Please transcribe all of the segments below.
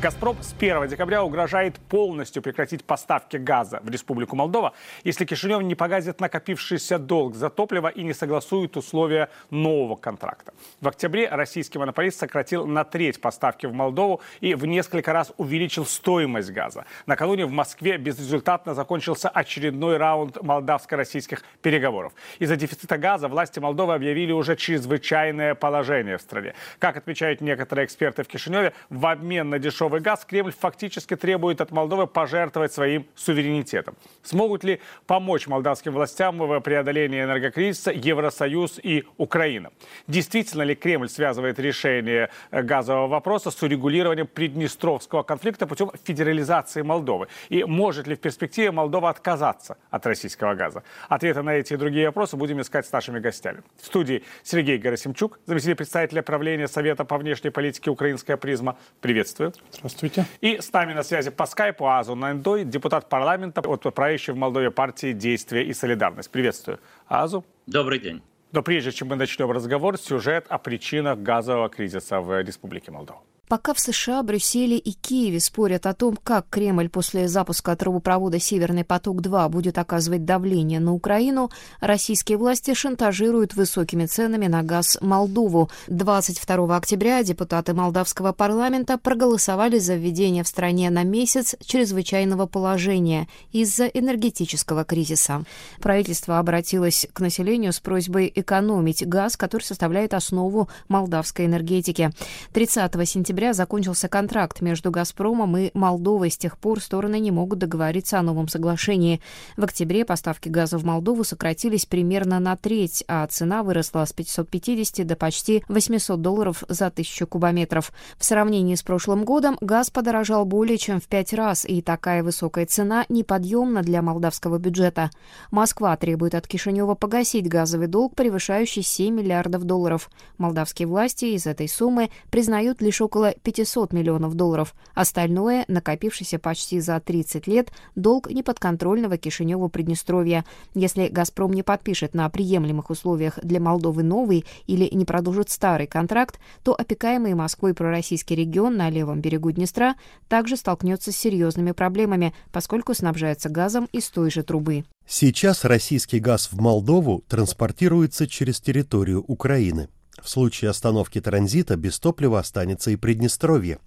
«Газпром» с 1 декабря угрожает полностью прекратить поставки газа в Республику Молдова, если Кишинев не погасит накопившийся долг за топливо и не согласует условия нового контракта. В октябре российский монополист сократил на треть поставки в Молдову и в несколько раз увеличил стоимость газа. Накануне в Москве безрезультатно закончился очередной раунд молдавско-российских переговоров. Из-за дефицита газа власти Молдовы объявили уже чрезвычайное положение в стране. Как отмечают некоторые эксперты в Кишиневе, в обмен на дешевый дешевый газ, Кремль фактически требует от Молдовы пожертвовать своим суверенитетом. Смогут ли помочь молдавским властям в преодолении энергокризиса Евросоюз и Украина? Действительно ли Кремль связывает решение газового вопроса с урегулированием Приднестровского конфликта путем федерализации Молдовы? И может ли в перспективе Молдова отказаться от российского газа? Ответы на эти и другие вопросы будем искать с нашими гостями. В студии Сергей Гарасимчук, заместитель председателя правления Совета по внешней политике «Украинская призма». Приветствую. Здравствуйте. И с нами на связи по скайпу Оазу Нантой, депутат парламента от правящей в Молдове партии «Действие и солидарность». Приветствую. Оазу. Добрый день. Но прежде чем мы начнем разговор, сюжет о причинах газового кризиса в Республике Молдова. Пока в США, Брюсселе и Киеве спорят о том, как Кремль после запуска трубопровода «Северный поток-2» будет оказывать давление на Украину, российские власти шантажируют высокими ценами на газ Молдову. 22 октября депутаты молдавского парламента проголосовали за введение в стране на месяц чрезвычайного положения из-за энергетического кризиса. Правительство обратилось к населению с просьбой экономить газ, который составляет основу молдавской энергетики. 30 сентября октября закончился контракт между «Газпромом» и Молдовой. С тех пор стороны не могут договориться о новом соглашении. В октябре поставки газа в Молдову сократились примерно на треть, а цена выросла с 550 до почти 800 долларов за тысячу кубометров. В сравнении с прошлым годом газ подорожал более чем в пять раз, и такая высокая цена неподъемна для молдавского бюджета. Москва требует от Кишинева погасить газовый долг, превышающий 7 миллиардов долларов. Молдавские власти из этой суммы признают лишь около 500 миллионов долларов. Остальное, накопившийся почти за 30 лет, долг неподконтрольного Кишинева Приднестровья. Если «Газпром» не подпишет на приемлемых условиях для Молдовы новый или не продолжит старый контракт, то опекаемый Москвой пророссийский регион на левом берегу Днестра также столкнется с серьезными проблемами, поскольку снабжается газом из той же трубы. Сейчас российский газ в Молдову транспортируется через территорию Украины. В случае остановки транзита без топлива останется и Приднестровье.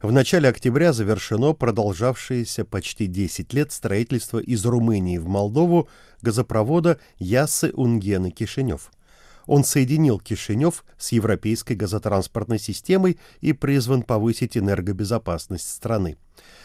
В начале октября завершено продолжавшееся почти 10 лет строительство из Румынии в Молдову газопровода Яссы-Унгены-Кишинев. Он соединил Кишинев с европейской газотранспортной системой и призван повысить энергобезопасность страны.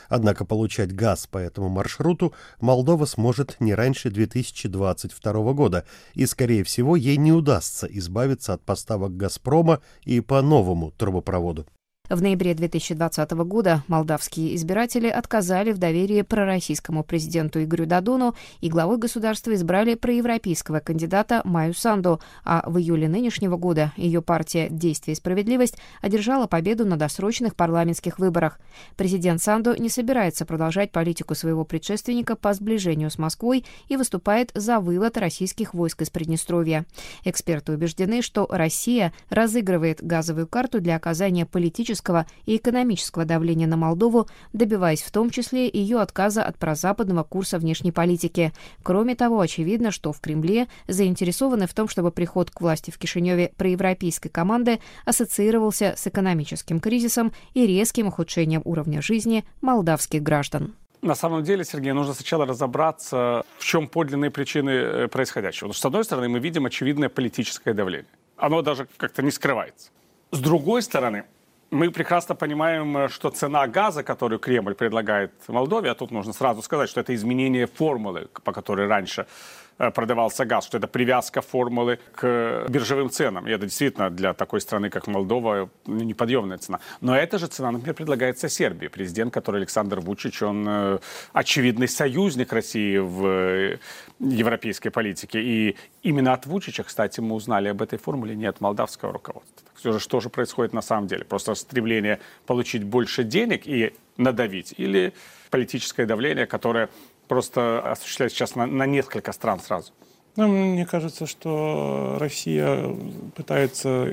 Однако получать газ по этому маршруту Молдова сможет не раньше 2022 года, и, скорее всего, ей не удастся избавиться от поставок «Газпрома» и по новому трубопроводу. В ноябре 2020 года молдавские избиратели отказали в доверии пророссийскому президенту Игорю Дадону и главой государства избрали проевропейского кандидата Майю Санду, а в июле нынешнего года ее партия «Действие и справедливость» одержала победу на досрочных парламентских выборах. Президент Санду не собирается продолжать политику своего предшественника по сближению с Москвой и выступает за вывод российских войск из Приднестровья. Эксперты убеждены, что Россия разыгрывает газовую карту для оказания политического политического и экономического давления на Молдову, добиваясь в том числе ее отказа от прозападного курса внешней политики. Кроме того, очевидно, что в Кремле заинтересованы в том, чтобы приход к власти в Кишиневе проевропейской команды ассоциировался с экономическим кризисом и резким ухудшением уровня жизни молдавских граждан. На самом деле, Сергей, нужно сначала разобраться, в чем подлинные причины э, происходящего. Потому что, с одной стороны, мы видим очевидное политическое давление. Оно даже как-то не скрывается. С другой стороны, мы прекрасно понимаем, э, что цена газа, которую Кремль предлагает Молдове, а тут нужно сразу сказать, что это изменение формулы, по которой раньше продавался газ, что это привязка формулы к биржевым ценам. И это действительно для такой страны, как Молдова, ну, неподъемная цена. Но эта же цена, например, предлагается Сербии. Президент, который Александр Вучич, он э, очевидный союзник России в э, европейской политике. И именно от Вучича, кстати, мы узнали об этой формуле, не от молдавского руководства. Все же, что же происходит на самом деле? Просто стремление получить больше денег и надавить? Или политическое давление, которое просто осуществляет сейчас на, на несколько стран сразу? Ну, мне кажется, что Россия пытается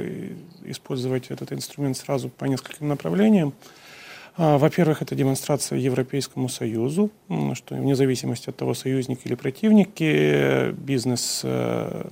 использовать этот инструмент сразу по нескольким направлениям. А, во-первых, это демонстрация Европейскому Союзу, что вне зависимости от того, союзник или противник, бизнес э,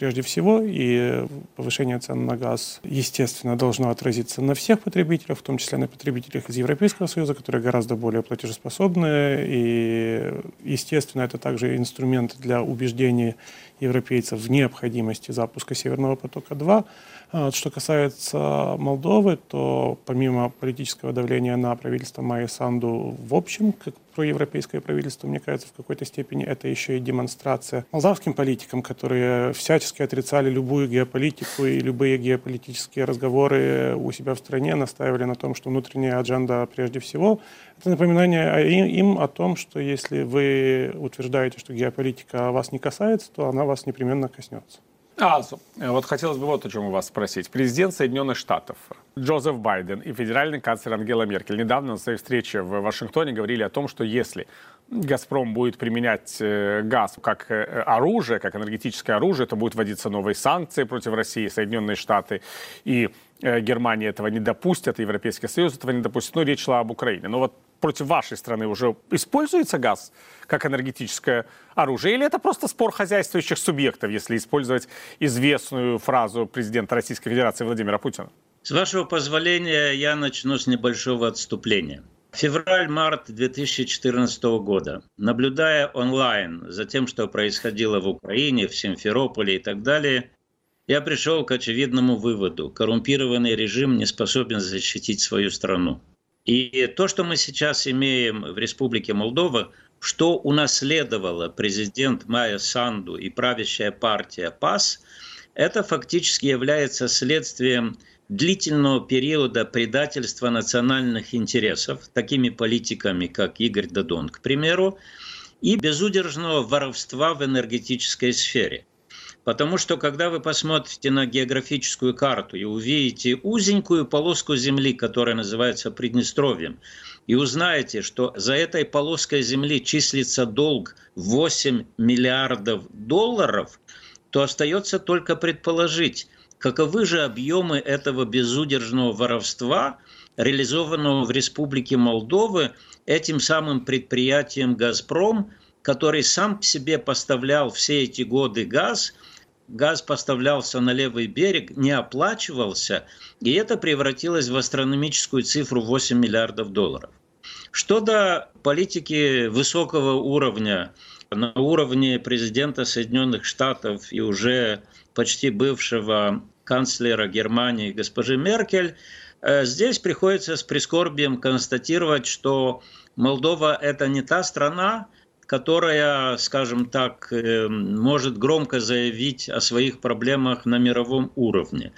прежде всего, и повышение цен на газ, естественно, должно отразиться на всех потребителях, в том числе на потребителях из Европейского Союза, которые гораздо более платежеспособны, и, естественно, это также инструмент для убеждения европейцев в необходимости запуска Северного потока-2, а что касается Молдовы, то помимо политического давления на правительство Майя Санду в общем, как проевропейское правительство, мне кажется, в какой-то степени это еще и демонстрация молдавским политикам, которые всячески отрицали любую геополитику и любые геополитические разговоры у себя в стране, настаивали на том, что внутренняя адженда прежде всего. Это напоминание им о том, что если вы утверждаете, что геополитика вас не касается, то она вас непременно коснется. Азу, вот хотелось бы вот о чем у вас спросить. Президент Соединенных Штатов Джозеф Байден и федеральный канцлер Ангела Меркель недавно на своей встрече в Вашингтоне говорили о том, что если «Газпром» будет применять э, газ как э, оружие, как энергетическое оружие, то будут вводиться новые санкции против России, Соединенные Штаты и э, Германия этого не допустят, Европейский Союз этого не допустит. Но речь шла об Украине. Но вот против вашей страны уже используется газ как энергетическое оружие? Или это просто спор хозяйствующих субъектов, если использовать известную фразу президента Российской Федерации Владимира Путина? С вашего позволения я начну с небольшого отступления. Февраль-март 2014 года, наблюдая онлайн за тем, что происходило в Украине, в Симферополе и так далее, я пришел к очевидному выводу. Коррумпированный режим не способен защитить свою страну. И то, что мы сейчас имеем в Республике Молдова, что унаследовала президент Майя Санду и правящая партия ПАС, это фактически является следствием длительного периода предательства национальных интересов такими политиками, как Игорь Дадон, к примеру, и безудержного воровства в энергетической сфере. Потому что когда вы посмотрите на географическую карту и увидите узенькую полоску земли, которая называется Приднестровьем, и узнаете, что за этой полоской земли числится долг 8 миллиардов долларов, то остается только предположить, каковы же объемы этого безудержного воровства, реализованного в Республике Молдовы этим самым предприятием «Газпром», который сам себе поставлял все эти годы газ – газ поставлялся на левый берег, не оплачивался, и это превратилось в астрономическую цифру 8 миллиардов долларов. Что до политики высокого уровня, на уровне президента Соединенных Штатов и уже почти бывшего канцлера Германии госпожи Меркель, э, здесь приходится с прискорбием констатировать, что Молдова – это не та страна, которая, скажем так, э, может громко заявить о своих проблемах на мировом уровне.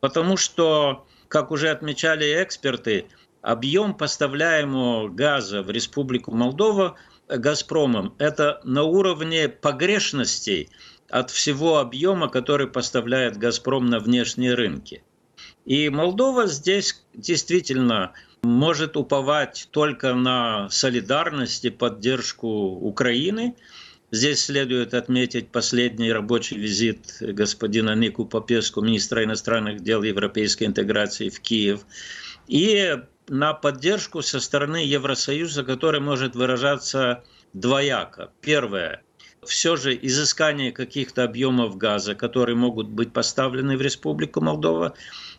Потому что, как уже отмечали эксперты, объем поставляемого газа в Республику Молдова «Газпромом» – это на уровне погрешностей от всего объема, который поставляет «Газпром» на внешние рынки. И Молдова здесь действительно может уповать только на солидарность и поддержку Украины. Здесь следует отметить последний рабочий визит господина Нику Попеску, министра иностранных дел европейской интеграции в Киев. И на поддержку со стороны Евросоюза, который может выражаться двояко. Первое все же изыскание каких-то объемов газа, которые могут быть поставлены в Республику Молдова.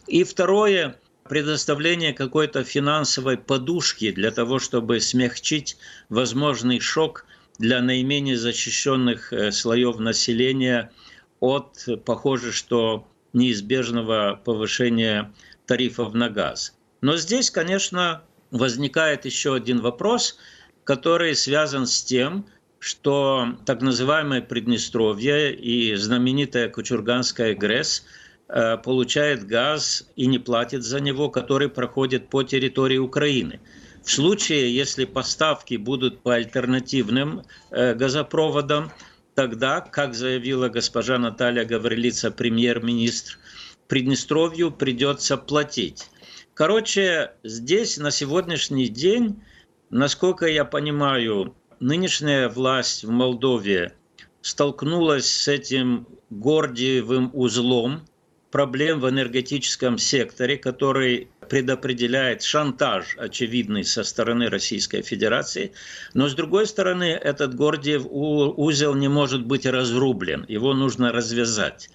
И второе, предоставление какой-то финансовой подушки для того, чтобы смягчить возможный шок для наименее защищенных э, слоев населения от, похоже, что неизбежного повышения тарифов на газ. Но здесь, конечно, возникает еще один вопрос, который связан с тем, что так называемое Приднестровье и знаменитая Кучурганская ГРЭС – получает газ и не платит за него, который проходит по территории Украины. В случае, если поставки будут по альтернативным э, газопроводам, тогда, как заявила госпожа Наталья Гаврилица, премьер-министр, Приднестровью придется платить. Короче, здесь на сегодняшний день, насколько я понимаю, нынешняя власть в Молдове столкнулась с этим гордиевым узлом проблем в энергетическом секторе, который предопределяет шантаж очевидный со стороны Российской Федерации. Но, с другой стороны, этот Гордиев узел не может быть разрублен, его нужно развязать.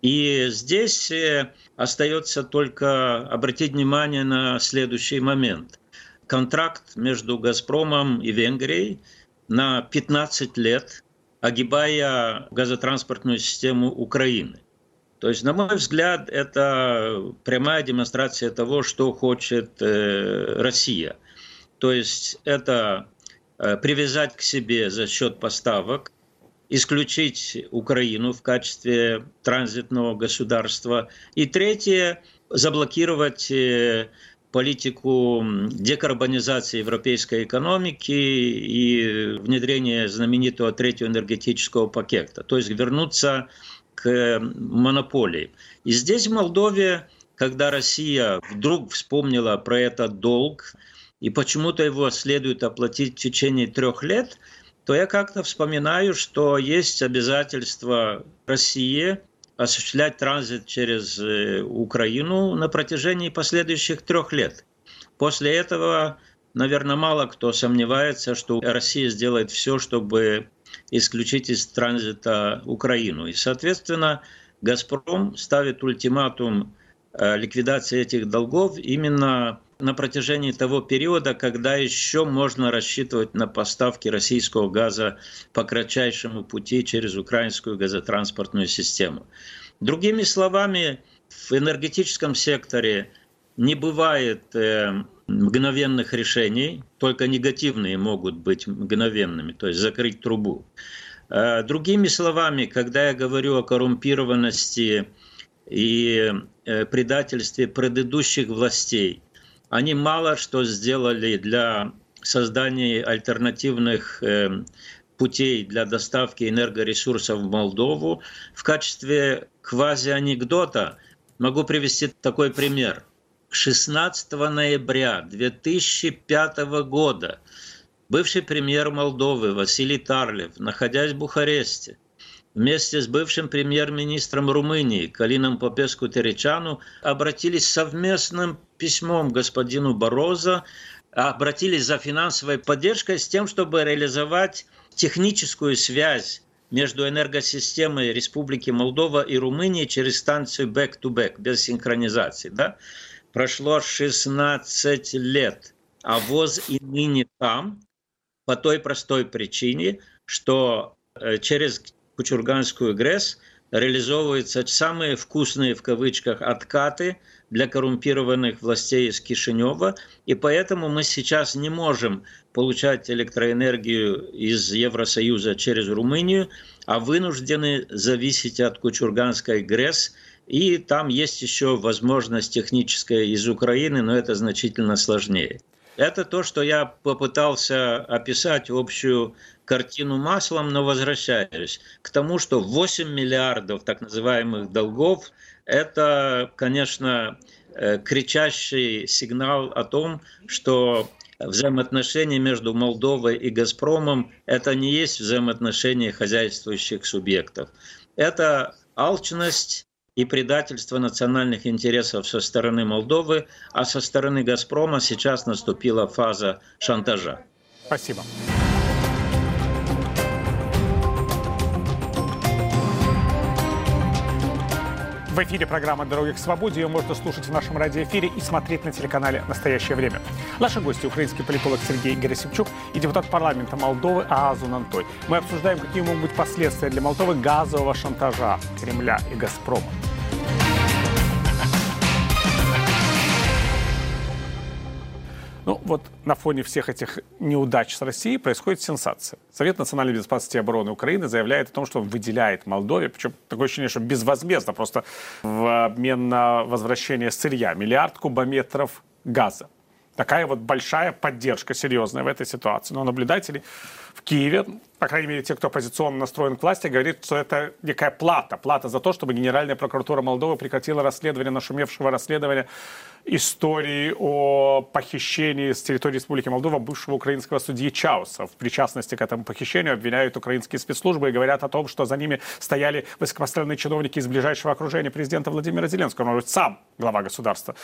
И здесь э, остается только обратить внимание на следующий момент. Контракт между «Газпромом» и Венгрией на 15 лет огибая газотранспортную систему Украины. То есть, на мой взгляд, это прямая демонстрация того, что хочет э, Россия. То есть это э, привязать к себе за счет поставок, исключить Украину в качестве транзитного государства. И третье, заблокировать э, политику декарбонизации европейской экономики и внедрения знаменитого третьего энергетического пакета, то есть вернуться к монополии. И здесь в Молдове, когда Россия вдруг вспомнила про этот долг, и почему-то его следует оплатить в течение трех лет, то я как-то вспоминаю, что есть обязательство России осуществлять транзит через э, Украину на протяжении последующих трех лет. После этого, наверное, мало кто сомневается, что Россия сделает все, чтобы исключить из транзита Украину. И, соответственно, «Газпром» ставит ультиматум э, ликвидации этих долгов именно на протяжении того периода, когда еще можно рассчитывать на поставки российского газа по кратчайшему пути через украинскую газотранспортную систему. Другими словами, в энергетическом секторе не бывает э, мгновенных решений, только негативные могут быть мгновенными, то есть закрыть трубу. Э, другими словами, когда я говорю о коррумпированности и э, предательстве предыдущих властей, они мало что сделали для создания альтернативных э, путей для доставки энергоресурсов в Молдову. В качестве квази-анекдота могу привести такой пример. 16 ноября 2005 года бывший премьер Молдовы Василий Тарлев, находясь в Бухаресте, вместе с бывшим премьер-министром Румынии Калином Попеску-Теречану обратились совместным письмом господину Борозо, обратились за финансовой поддержкой с тем, чтобы реализовать техническую связь между энергосистемой Республики Молдова и Румынии через станцию back-to-back, без синхронизации. Да? Прошло 16 лет, а ВОЗ и ныне там по той простой причине, что э, через Кучурганскую ГРЭС реализовываются самые вкусные в кавычках откаты для коррумпированных властей из Кишинева, и поэтому мы сейчас не можем получать электроэнергию из Евросоюза через Румынию, а вынуждены зависеть от Кучурганской ГРЭС, и там есть еще возможность техническая из Украины, но это значительно сложнее. Это то, что я попытался описать общую картину маслом, но возвращаюсь к тому, что 8 миллиардов так называемых долгов – это, конечно, э, кричащий сигнал о том, что взаимоотношения между Молдовой и «Газпромом» – это не есть взаимоотношения хозяйствующих субъектов. Это алчность и предательство национальных интересов со стороны Молдовы, а со стороны «Газпрома» сейчас наступила фаза шантажа. Спасибо. В эфире программа «Дороги к свободе». Ее можно слушать в нашем радиоэфире и смотреть на телеканале «Настоящее время». Наши гости – украинский политолог Сергей Герасимчук и депутат парламента Молдовы Аазу Нантой. Мы обсуждаем, какие могут быть последствия для Молдовы газового шантажа Кремля и «Газпрома». Ну вот на фоне всех этих неудач с Россией происходит сенсация. Совет национальной безопасности и обороны Украины заявляет о том, что он выделяет Молдове, причем такое ощущение, что безвозмездно, просто в обмен на возвращение сырья, миллиард кубометров газа. Такая вот большая поддержка, серьезная в этой ситуации. Но наблюдатели в Киеве по крайней мере, те, кто оппозиционно настроен к власти, говорит, что это некая плата. Плата за то, чтобы Генеральная прокуратура Молдовы прекратила расследование нашумевшего расследования истории о похищении с территории Республики Молдова бывшего украинского судьи Чауса. В причастности к этому похищению обвиняют украинские спецслужбы и говорят о том, что за ними стояли высокопоставленные чиновники из ближайшего окружения президента Владимира Зеленского, может быть, сам глава государства.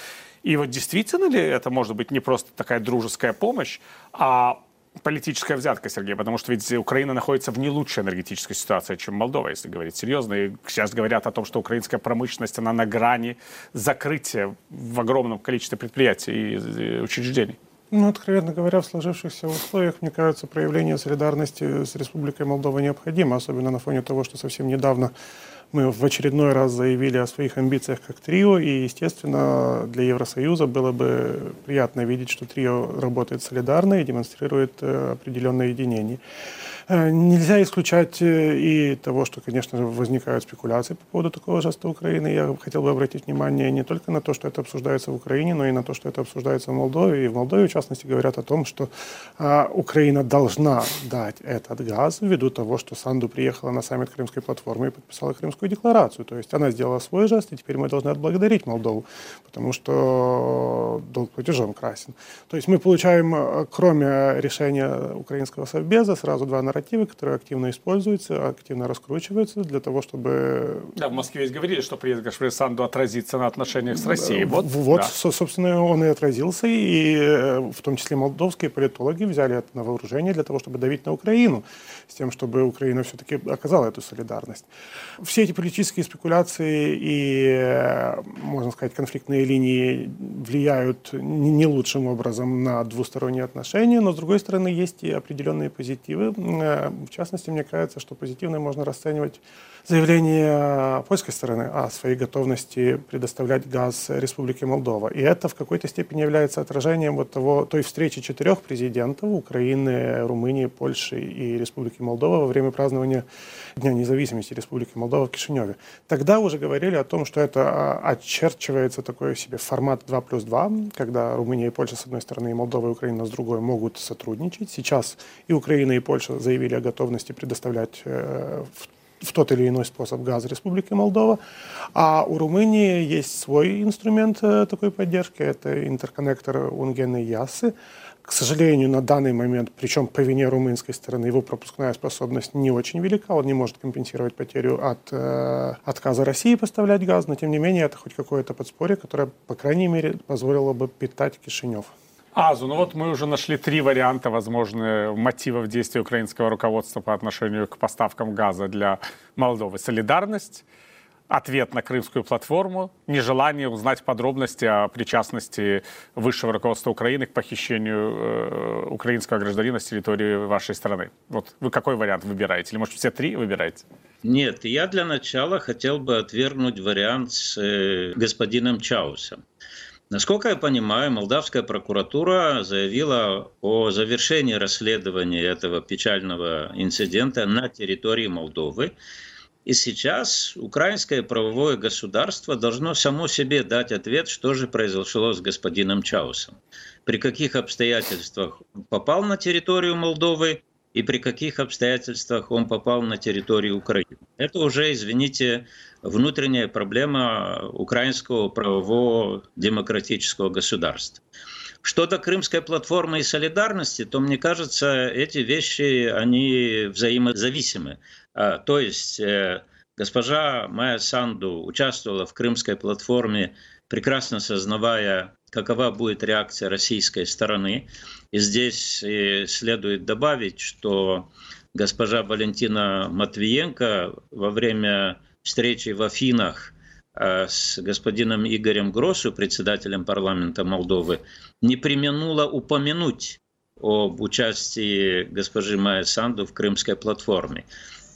И вот действительно ли это может быть не просто такая дружеская помощь, а политическая взятка, Сергей, потому что ведь Украина находится в не лучшей энергетической ситуации, чем Молдова, если говорить серьезно. И сейчас говорят о том, что украинская промышленность, она на грани закрытия в огромном количестве предприятий и учреждений. Ну, откровенно говоря, в сложившихся условиях, мне кажется, проявление солидарности с Республикой Молдова необходимо, особенно на фоне того, что совсем недавно мы в очередной раз заявили о своих амбициях как трио, и, естественно, для Евросоюза было бы приятно видеть, что трио работает солидарно и демонстрирует э, определенное единение. Э, нельзя исключать э, и того, что, конечно же, возникают спекуляции по поводу такого жеста Украины. Я хотел бы обратить внимание не только на то, что это обсуждается в Украине, но и на то, что это обсуждается в Молдове. И в Молдове, в частности, говорят о том, что а, Украина должна дать этот газ ввиду того, что Санду приехала на саммит Крымской платформы и подписала Крымскую декларацию. То есть она сделала свой жест, и теперь мы должны отблагодарить Молдову, потому что долг платежом красен. То есть мы получаем, э, кроме решения украинского совбеза, сразу два нарратива нарративы, которые активно используются, активно раскручиваются для того, чтобы... Да, в Москве ведь говорили, что приезд Гашвили Санду отразится на отношениях с Россией. Вот, вот да. собственно, он и отразился, и э, в том числе молдовские политологи взяли это на вооружение для того, чтобы давить на Украину, с тем, чтобы Украина все-таки оказала эту солидарность. Все эти политические спекуляции и, э, можно сказать, конфликтные линии влияют не лучшим образом на двусторонние отношения, но, с другой стороны, есть и определенные позитивы, в частности, мне кажется, что позитивно можно расценивать заявление польской стороны о своей готовности предоставлять газ Республике Молдова. И это в какой-то степени является отражением вот того, той встречи четырех президентов Украины, Румынии, Польши и Республики Молдова во время празднования Дня независимости Республики Молдова в Кишиневе. Тогда уже говорили о том, что это а, очерчивается такой себе формат 2 плюс 2, когда Румыния и Польша с одной стороны, и Молдова и Украина с другой могут сотрудничать. Сейчас и Украина, и Польша заявили о готовности предоставлять э, в в тот или иной способ газ Республики Молдова. А у Румынии есть свой инструмент э, такой поддержки, это интерконнектор Унгены Ясы. К сожалению, на данный момент, причем по вине румынской стороны, его пропускная способность не очень велика, он не может компенсировать потерю от э, отказа России поставлять газ, но тем не менее это хоть какое-то подспорье, которое, по крайней мере, позволило бы питать Кишинев. Азу, ну вот мы уже нашли три варианта возможных мотивов действий украинского руководства по отношению к поставкам газа для Молдовы. Солидарность, ответ на крымскую платформу, нежелание узнать подробности о причастности высшего руководства Украины к похищению э, украинского гражданина с территории вашей страны. Вот вы какой вариант выбираете? Или, может, все три выбираете? Нет, я для начала хотел бы отвергнуть вариант с э, господином Чаусом. Насколько я понимаю, молдавская прокуратура заявила о завершении расследования этого печального инцидента на территории Молдовы. И сейчас украинское правовое государство должно само себе дать ответ, что же произошло с господином Чаусом. При каких обстоятельствах он попал на территорию Молдовы и при каких обстоятельствах он попал на территорию Украины. Это уже, извините, внутренняя проблема украинского правового демократического государства. Что до Крымской платформы и солидарности, то мне кажется, эти вещи, они взаимозависимы. А, то есть э, госпожа Майя Санду участвовала в Крымской платформе, прекрасно сознавая, какова будет реакция российской стороны. И здесь э, следует добавить, что госпожа Валентина Матвиенко во время встречи в Афинах э, с господином Игорем Гросу, председателем парламента Молдовы, не применула упомянуть об участии госпожи Майя Санду в Крымской платформе.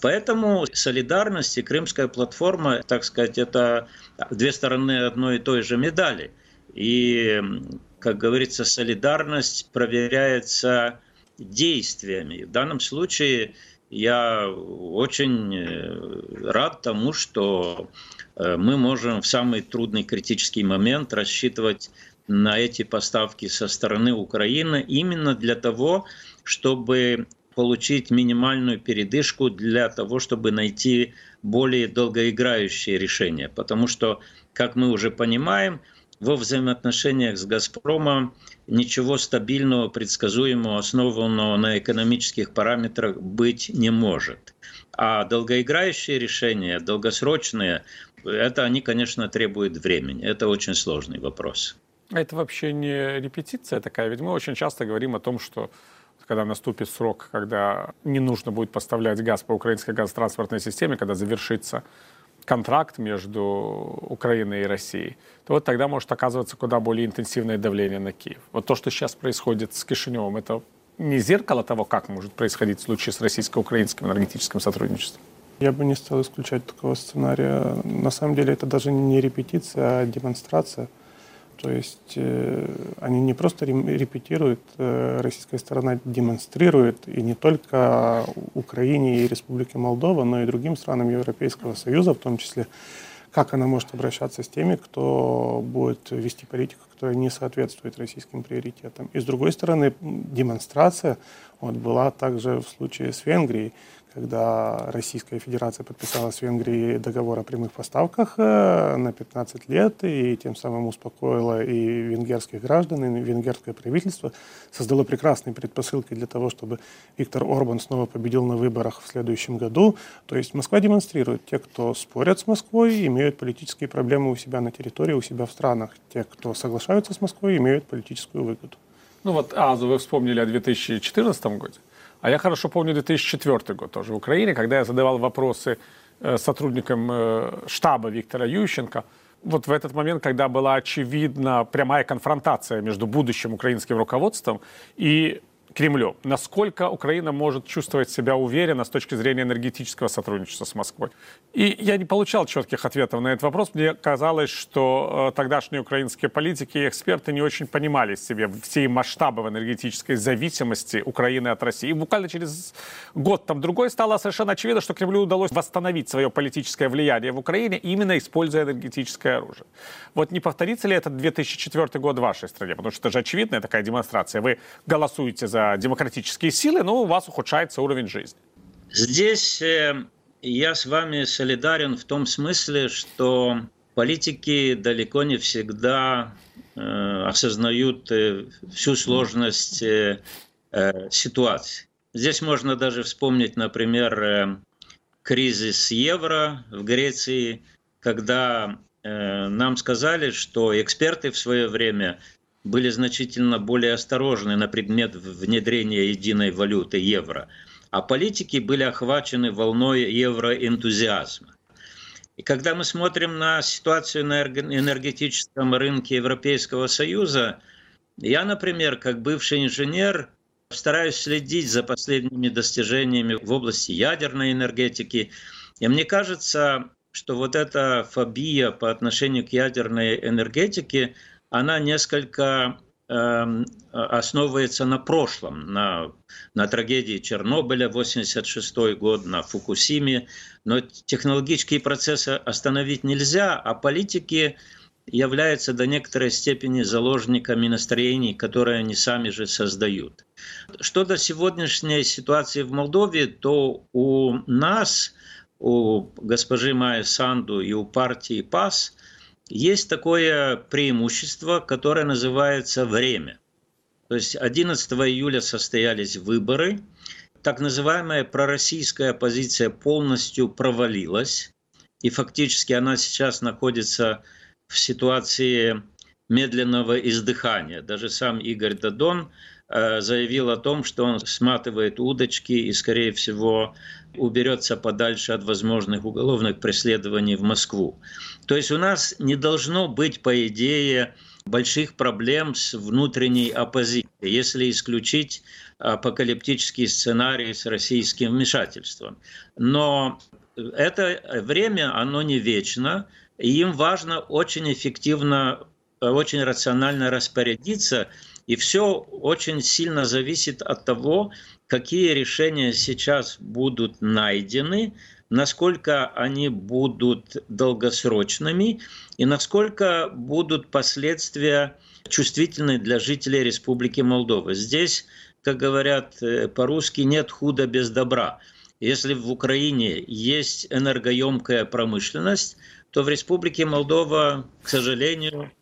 Поэтому солидарность и Крымская платформа, так сказать, это две стороны одной и той же медали. И, как говорится, солидарность проверяется действиями. В данном случае я очень э, рад тому, что э, мы можем в самый трудный критический момент рассчитывать на эти поставки со стороны Украины именно для того, чтобы получить минимальную передышку для того, чтобы найти более долгоиграющие решения. Потому что, как мы уже понимаем, во взаимоотношениях с «Газпромом» ничего стабильного, предсказуемого, основанного на экономических параметрах быть не может. А долгоиграющие решения, долгосрочные, это они, конечно, требуют времени. Это очень сложный вопрос. Это вообще не репетиция такая, ведь мы очень часто говорим о том, что когда наступит срок, когда не нужно будет поставлять газ по украинской газотранспортной системе, когда завершится контракт между Украиной и Россией, то вот тогда может оказываться куда более интенсивное давление на Киев. Вот то, что сейчас происходит с Кишиневым, это не зеркало того, как может происходить в случае с российско-украинским энергетическим сотрудничеством? Я бы не стал исключать такого сценария. На самом деле это даже не репетиция, а демонстрация – то есть э, они не просто репетируют, э, российская сторона демонстрирует, и не только Украине и Республике Молдова, но и другим странам Европейского Союза, в том числе, как она может обращаться с теми, кто будет вести политику, которая не соответствует российским приоритетам. И с другой стороны, демонстрация вот, была также в случае с Венгрией, когда Российская Федерация подписала с Венгрией договор о прямых поставках э, на 15 лет и тем самым успокоила и венгерских граждан, и венгерское правительство, создало прекрасные предпосылки для того, чтобы Виктор Орбан снова победил на выборах в следующем году. То есть Москва демонстрирует, те, кто спорят с Москвой, имеют политические проблемы у себя на территории, у себя в странах. Те, кто соглашаются с Москвой, имеют политическую выгоду. Ну вот Азу вы вспомнили о 2014 годе. А я хорошо помню 2004 год тоже в Украине, когда я задавал вопросы э, сотрудникам э, штаба Виктора Ющенко. Вот в этот момент, когда была очевидна прямая конфронтация между будущим украинским руководством и Кремлю. Насколько Украина может чувствовать себя уверенно с точки зрения энергетического сотрудничества с Москвой? И я не получал четких ответов на этот вопрос. Мне казалось, что э, тогдашние украинские политики и эксперты не очень понимали себе все масштабы энергетической зависимости Украины от России. И буквально через год там другой стало совершенно очевидно, что Кремлю удалось восстановить свое политическое влияние в Украине, именно используя энергетическое оружие. Вот не повторится ли этот 2004 год в вашей стране? Потому что это же очевидная такая демонстрация. Вы голосуете за демократические силы, но у вас ухудшается уровень жизни. Здесь э, я с вами солидарен в том смысле, что политики далеко не всегда э, осознают э, всю сложность э, э, ситуации. Здесь можно даже вспомнить, например, э, кризис евро в Греции, когда э, нам сказали, что эксперты в свое время были значительно более осторожны на предмет внедрения единой валюты евро, а политики были охвачены волной евроэнтузиазма. И когда мы смотрим на ситуацию на энергетическом рынке Европейского Союза, я, например, как бывший инженер, стараюсь следить за последними достижениями в области ядерной энергетики. И мне кажется, что вот эта фобия по отношению к ядерной энергетике – она несколько эм, основывается на прошлом, на, на трагедии Чернобыля 86 год, на Фукусиме. Но технологические процессы остановить нельзя, а политики являются до некоторой степени заложниками настроений, которые они сами же создают. Что до сегодняшней ситуации в Молдове, то у нас, у госпожи Майи Санду и у партии ПАС – есть такое преимущество, которое называется время. То есть 11 июля состоялись выборы, так называемая пророссийская оппозиция полностью провалилась, и фактически она сейчас находится в ситуации медленного издыхания. Даже сам Игорь Дадон заявил о том, что он сматывает удочки и, скорее всего, уберется подальше от возможных уголовных преследований в Москву. То есть у нас не должно быть, по идее, больших проблем с внутренней оппозицией, если исключить апокалиптический сценарий с российским вмешательством. Но это время, оно не вечно, и им важно очень эффективно, очень рационально распорядиться, и все очень сильно зависит от того, какие решения сейчас будут найдены, насколько они будут долгосрочными и насколько будут последствия чувствительны для жителей Республики Молдова. Здесь как говорят э, по-русски, нет худа без добра. Если в Украине есть энергоемкая промышленность, то в Республике Молдова, к сожалению,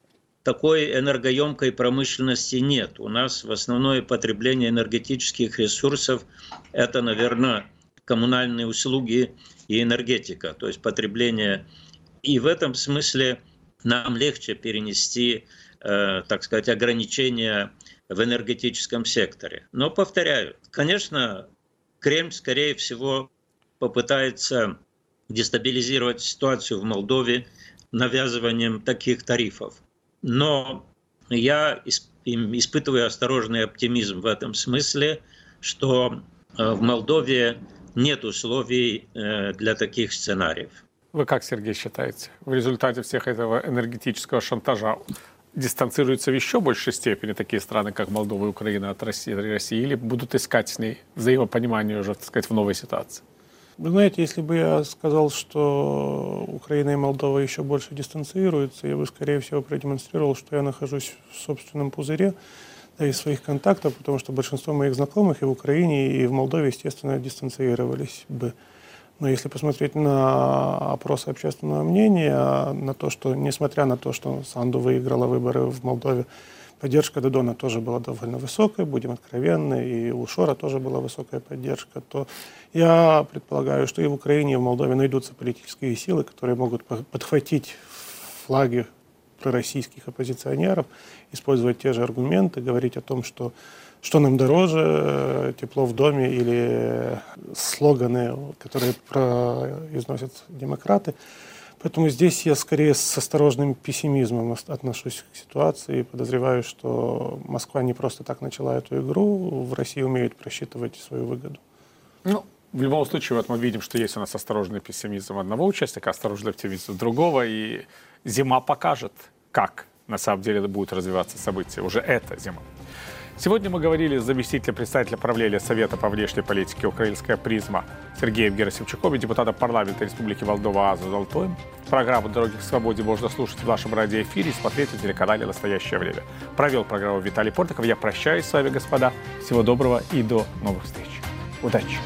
такой энергоемкой промышленности нет. У нас в основное потребление энергетических ресурсов – это, наверное, коммунальные услуги и энергетика, то есть потребление. И в этом смысле нам легче перенести, э, так сказать, ограничения в энергетическом секторе. Но, повторяю, конечно, Кремль, скорее всего, попытается дестабилизировать ситуацию в Молдове навязыванием таких тарифов. Но я испытываю осторожный оптимизм в этом смысле, что э, в Молдове нет условий э, для таких сценариев. Вы как, Сергей, считаете? В результате всех этого энергетического шантажа дистанцируются в еще большей степени такие страны, как Молдова и Украина от России, России или будут искать с ней взаимопонимание уже, так сказать, в новой ситуации? Вы знаете, если бы я сказал, что Украина и Молдова еще больше дистанцируются, я бы, скорее всего, продемонстрировал, что я нахожусь в собственном пузыре да, из своих контактов, потому что большинство моих знакомых и в Украине, и в Молдове, естественно, дистанцировались бы. Но если посмотреть на опросы общественного мнения, на то, что, несмотря на то, что Санду выиграла выборы в Молдове, поддержка Додона тоже была довольно высокой, будем откровенны, и у Шора тоже была высокая поддержка, то я предполагаю, что и в Украине, и в Молдове найдутся политические силы, которые могут подхватить флаги пророссийских оппозиционеров, использовать те же аргументы, говорить о том, что что нам дороже, тепло в доме или слоганы, которые произносят демократы. Поэтому здесь я скорее с осторожным пессимизмом отношусь к ситуации и подозреваю, что Москва не просто так начала эту игру, в России умеют просчитывать свою выгоду. Ну, в любом случае, вот мы видим, что есть у нас осторожный пессимизм одного участника, осторожный оптимизм другого, и зима покажет, как на самом деле будут развиваться события. Уже эта зима. Сегодня мы говорили с заместителем председателя правления Совета по внешней политике «Украинская призма» Сергеем Герасимчуком и депутатом парламента Республики Молдова Азу Золотоем. Программу «Дороги к свободе» можно слушать в нашем радиоэфире и смотреть на телеканале «Настоящее время». Провел программу Виталий Портников. Я прощаюсь с вами, господа. Всего доброго и до новых встреч. Удачи!